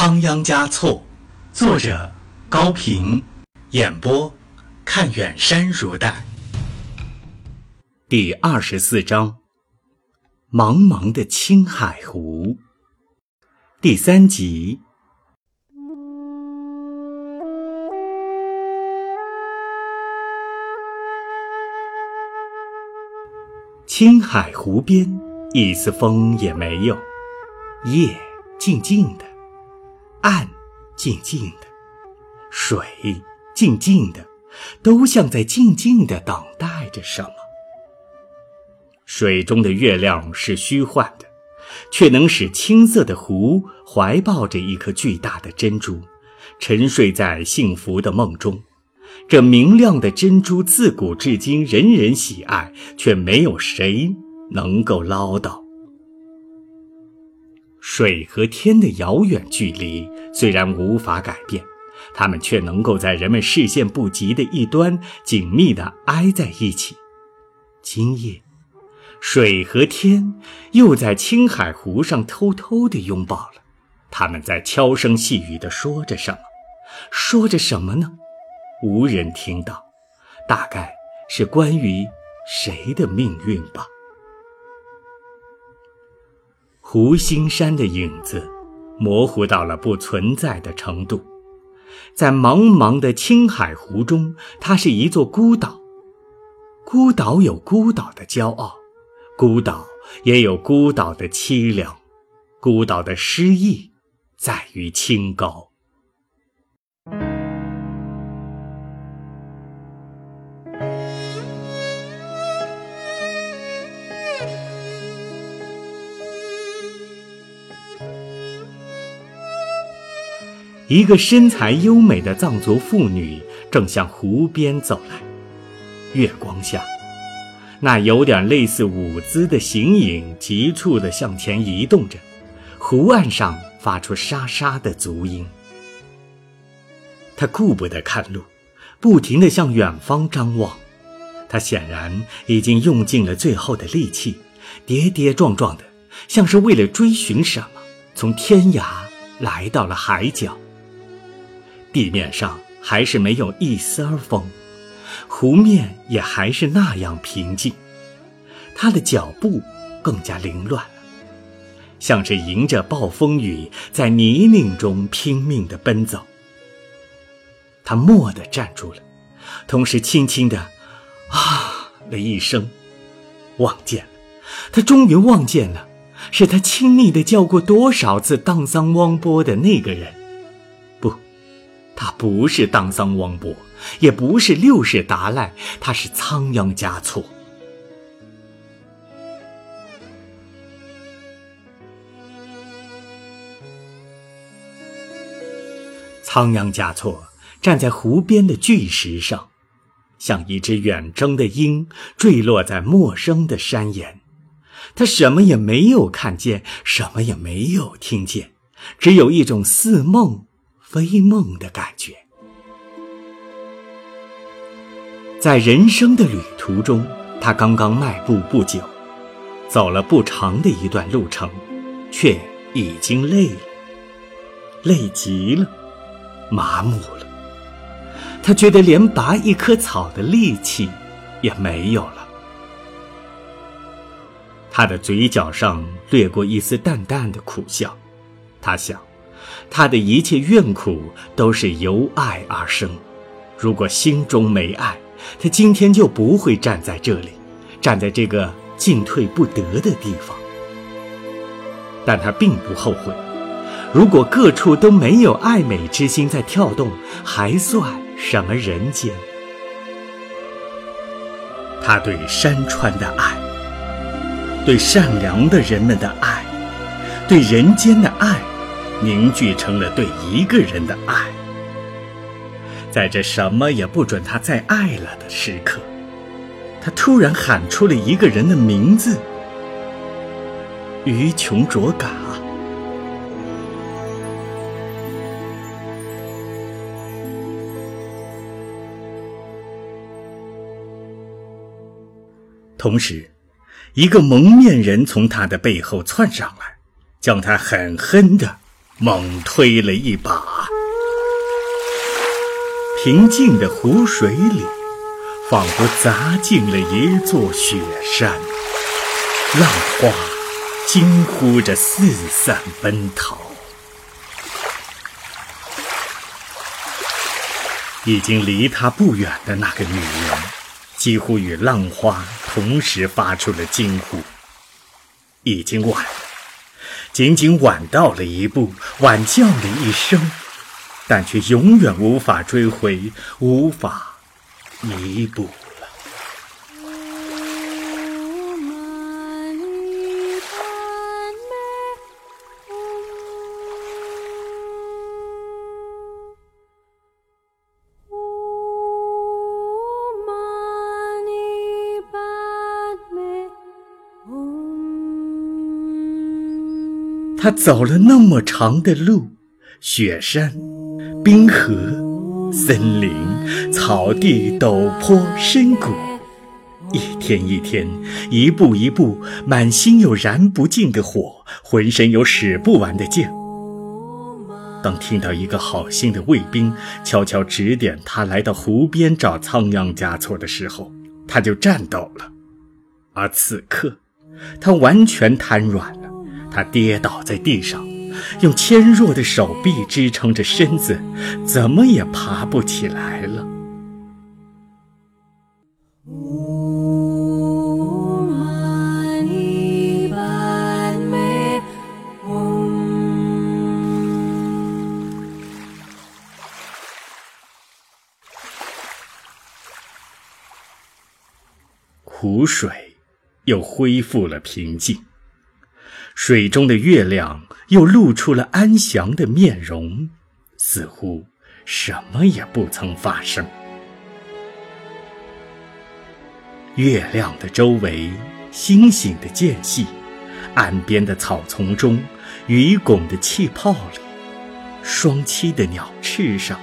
仓央嘉措，作者高平，演播看远山如黛。第二十四章：茫茫的青海湖。第三集。青海湖边，一丝风也没有，夜静静的，岸静静的，水静静的，都像在静静的等待着什么。水中的月亮是虚幻的，却能使青色的湖怀抱着一颗巨大的珍珠，沉睡在幸福的梦中。这明亮的珍珠自古至今人人喜爱，却没有谁能够捞到。水和天的遥远距离虽然无法改变，它们却能够在人们视线不及的一端紧密地挨在一起。今夜，水和天又在青海湖上偷偷地拥抱了。他们在悄声细语地说着什么？说着什么呢？无人听到，大概是关于谁的命运吧。湖心山的影子模糊到了不存在的程度，在茫茫的青海湖中，它是一座孤岛。孤岛有孤岛的骄傲，孤岛也有孤岛的凄凉，孤岛的诗意在于清高。一个身材优美的藏族妇女正向湖边走来，月光下，那有点类似舞姿的形影急促地向前移动着，湖岸上发出沙沙的足音。她顾不得看路，不停地向远方张望。她显然已经用尽了最后的力气，跌跌撞撞的，像是为了追寻什么，从天涯来到了海角。地面上还是没有一丝儿风，湖面也还是那样平静。他的脚步更加凌乱了，像是迎着暴风雨在泥泞中拼命地奔走。他蓦地站住了，同时轻轻地“啊”了一声，望见了，他终于望见了，是他亲昵地叫过多少次“荡桑汪波”的那个人。他不是当桑汪波，也不是六世达赖，他是仓央嘉措。仓央嘉措站在湖边的巨石上，像一只远征的鹰，坠落在陌生的山岩。他什么也没有看见，什么也没有听见，只有一种似梦。飞梦的感觉，在人生的旅途中，他刚刚迈步不久，走了不长的一段路程，却已经累了，累极了，麻木了。他觉得连拔一棵草的力气也没有了。他的嘴角上掠过一丝淡淡的苦笑，他想。他的一切怨苦都是由爱而生，如果心中没爱，他今天就不会站在这里，站在这个进退不得的地方。但他并不后悔，如果各处都没有爱美之心在跳动，还算什么人间？他对山川的爱，对善良的人们的爱，对人间的爱。凝聚成了对一个人的爱，在这什么也不准他再爱了的时刻，他突然喊出了一个人的名字——于琼卓嘎。同时，一个蒙面人从他的背后窜上来，将他狠狠的。猛推了一把。平静的湖水里，仿佛砸进了一座雪山，浪花惊呼着四散奔逃。已经离他不远的那个女人，几乎与浪花同时发出了惊呼。已经晚了，仅仅晚到了一步，晚叫了一声，但却永远无法追回，无法弥补。他走了那么长的路，雪山、冰河、森林、草地、陡坡、深谷，一天一天，一步一步，满心有燃不尽的火，浑身有使不完的劲。当听到一个好心的卫兵悄悄指点他来到湖边找仓央嘉措的时候，他就颤抖了。而此刻，他完全瘫软了。他跌倒在地上，用纤弱的手臂支撑着身子，怎么也爬不起来了。湖水又恢复了平静。水中的月亮又露出了安详的面容，似乎什么也不曾发生。月亮的周围，星星的间隙，岸边的草丛中，鱼拱的气泡里，双栖的鸟翅上，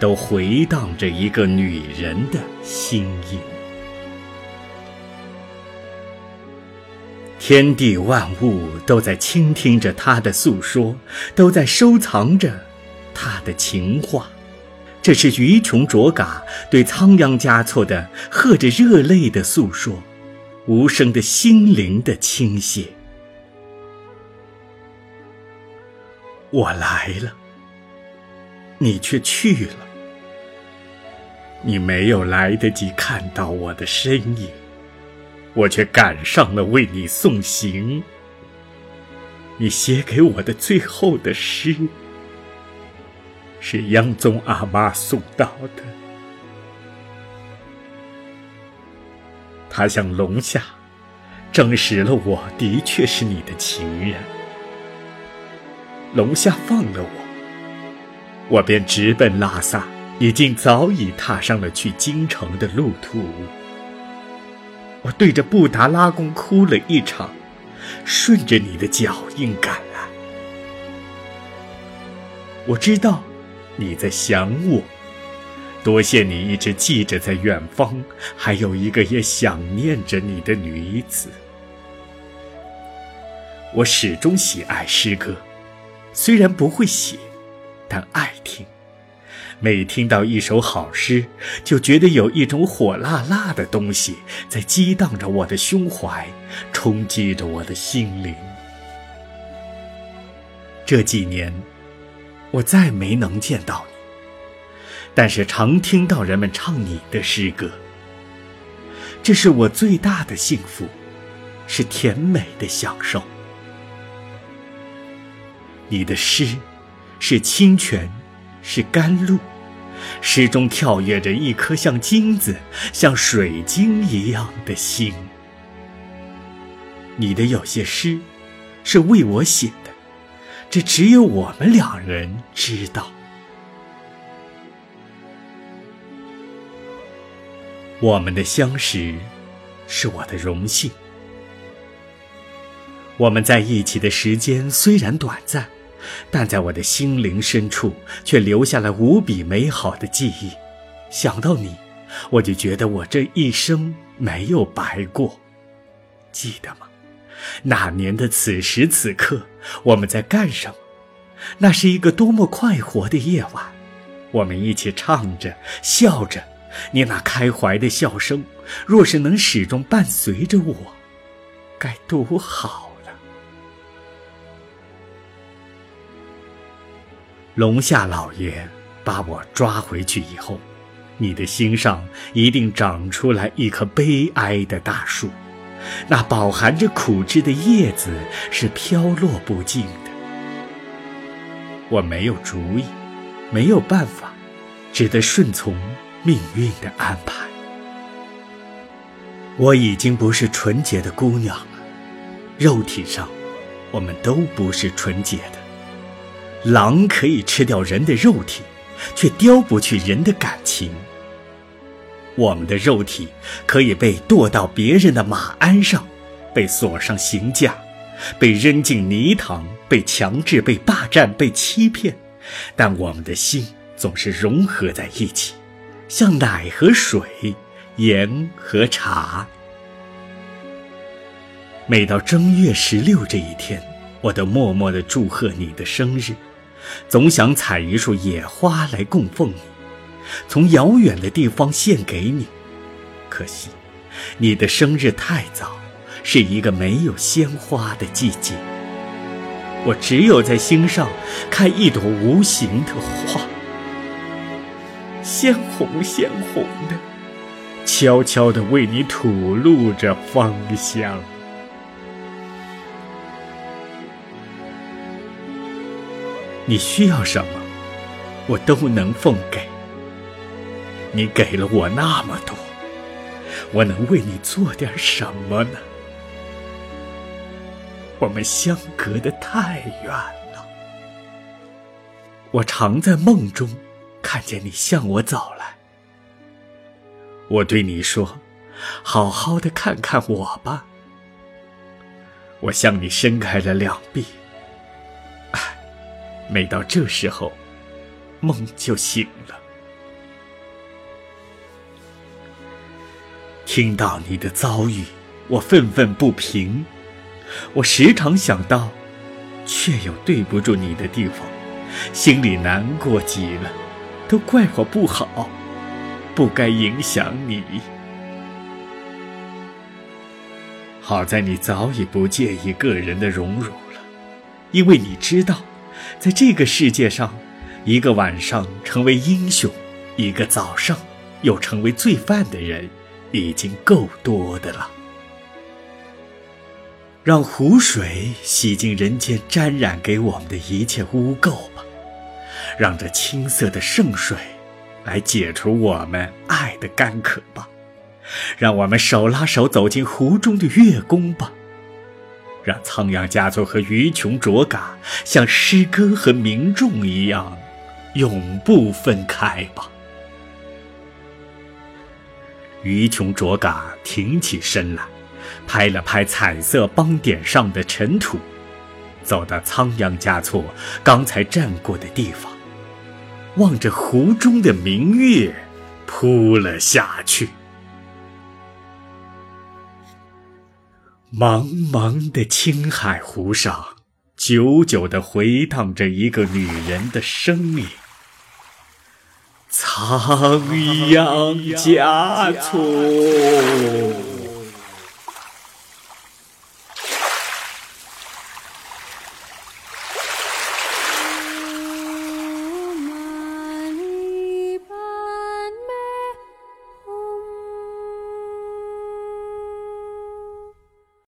都回荡着一个女人的心音。天地万物都在倾听着他的诉说，都在收藏着他的情话。这是鱼琼卓嘎对仓央嘉措的喝着热泪的诉说，无声的心灵的倾泻。我来了，你却去了，你没有来得及看到我的身影。我却赶上了为你送行。你写给我的最后的诗，是央宗阿妈送到的。他向龙夏证实了我的确是你的情人。龙夏放了我，我便直奔拉萨，已经早已踏上了去京城的路途。我对着布达拉宫哭了一场，顺着你的脚印赶来。我知道你在想我，多谢你一直记着在远方，还有一个也想念着你的女子。我始终喜爱诗歌，虽然不会写，但爱听。每听到一首好诗，就觉得有一种火辣辣的东西在激荡着我的胸怀，冲击着我的心灵。这几年，我再没能见到你，但是常听到人们唱你的诗歌。这是我最大的幸福，是甜美的享受。你的诗，是清泉。是甘露，诗中跳跃着一颗像金子、像水晶一样的心。你的有些诗，是为我写的，这只有我们两人知道。我们的相识，是我的荣幸。我们在一起的时间虽然短暂。但在我的心灵深处，却留下了无比美好的记忆。想到你，我就觉得我这一生没有白过。记得吗？那年的此时此刻，我们在干什么？那是一个多么快活的夜晚，我们一起唱着、笑着，你那开怀的笑声，若是能始终伴随着我，该多好龙夏老爷把我抓回去以后，你的心上一定长出来一棵悲哀的大树，那饱含着苦汁的叶子是飘落不尽的。我没有主意，没有办法，只得顺从命运的安排。我已经不是纯洁的姑娘了，肉体上，我们都不是纯洁的。狼可以吃掉人的肉体，却叼不去人的感情。我们的肉体可以被剁到别人的马鞍上，被锁上刑架。被扔进泥塘，被强制，被霸占，被欺骗，但我们的心总是融合在一起，像奶和水，盐和茶。每到正月十六这一天，我都默默地祝贺你的生日，总想采一束野花来供奉你，从遥远的地方献给你。可惜，你的生日太早。是一个没有鲜花的季节，我只有在心上开一朵无形的花，鲜红鲜红的，悄悄地为你吐露着芳香。你需要什么，我都能奉给。你给了我那么多，我能为你做点什么呢？我们相隔得太远了。我常在梦中看见你向我走来。我对你说：“好好的看看我吧。”我向你伸开了两臂。每到这时候，梦就醒了。听到你的遭遇，我愤愤不平。我时常想到，却有对不住你的地方，心里难过极了，都怪我不好，不该影响你。好在你早已不介意个人的荣辱了，因为你知道，在这个世界上，一个晚上成为英雄，一个早上又成为罪犯的人，已经够多的了。让湖水洗净人间沾染给我们的一切污垢吧，让这青色的圣水来解除我们爱的干渴吧，让我们手拉手走进湖中的月宫吧，让仓央嘉措和于琼卓嘎像诗歌和民众一样永不分开吧。于琼卓嘎挺起身来。拍了拍彩色邦点上的尘土，走到仓央嘉措刚才站过的地方，望着湖中的明月，扑了下去。茫茫的青海湖上，久久地回荡着一个女人的声音：“仓央嘉措。”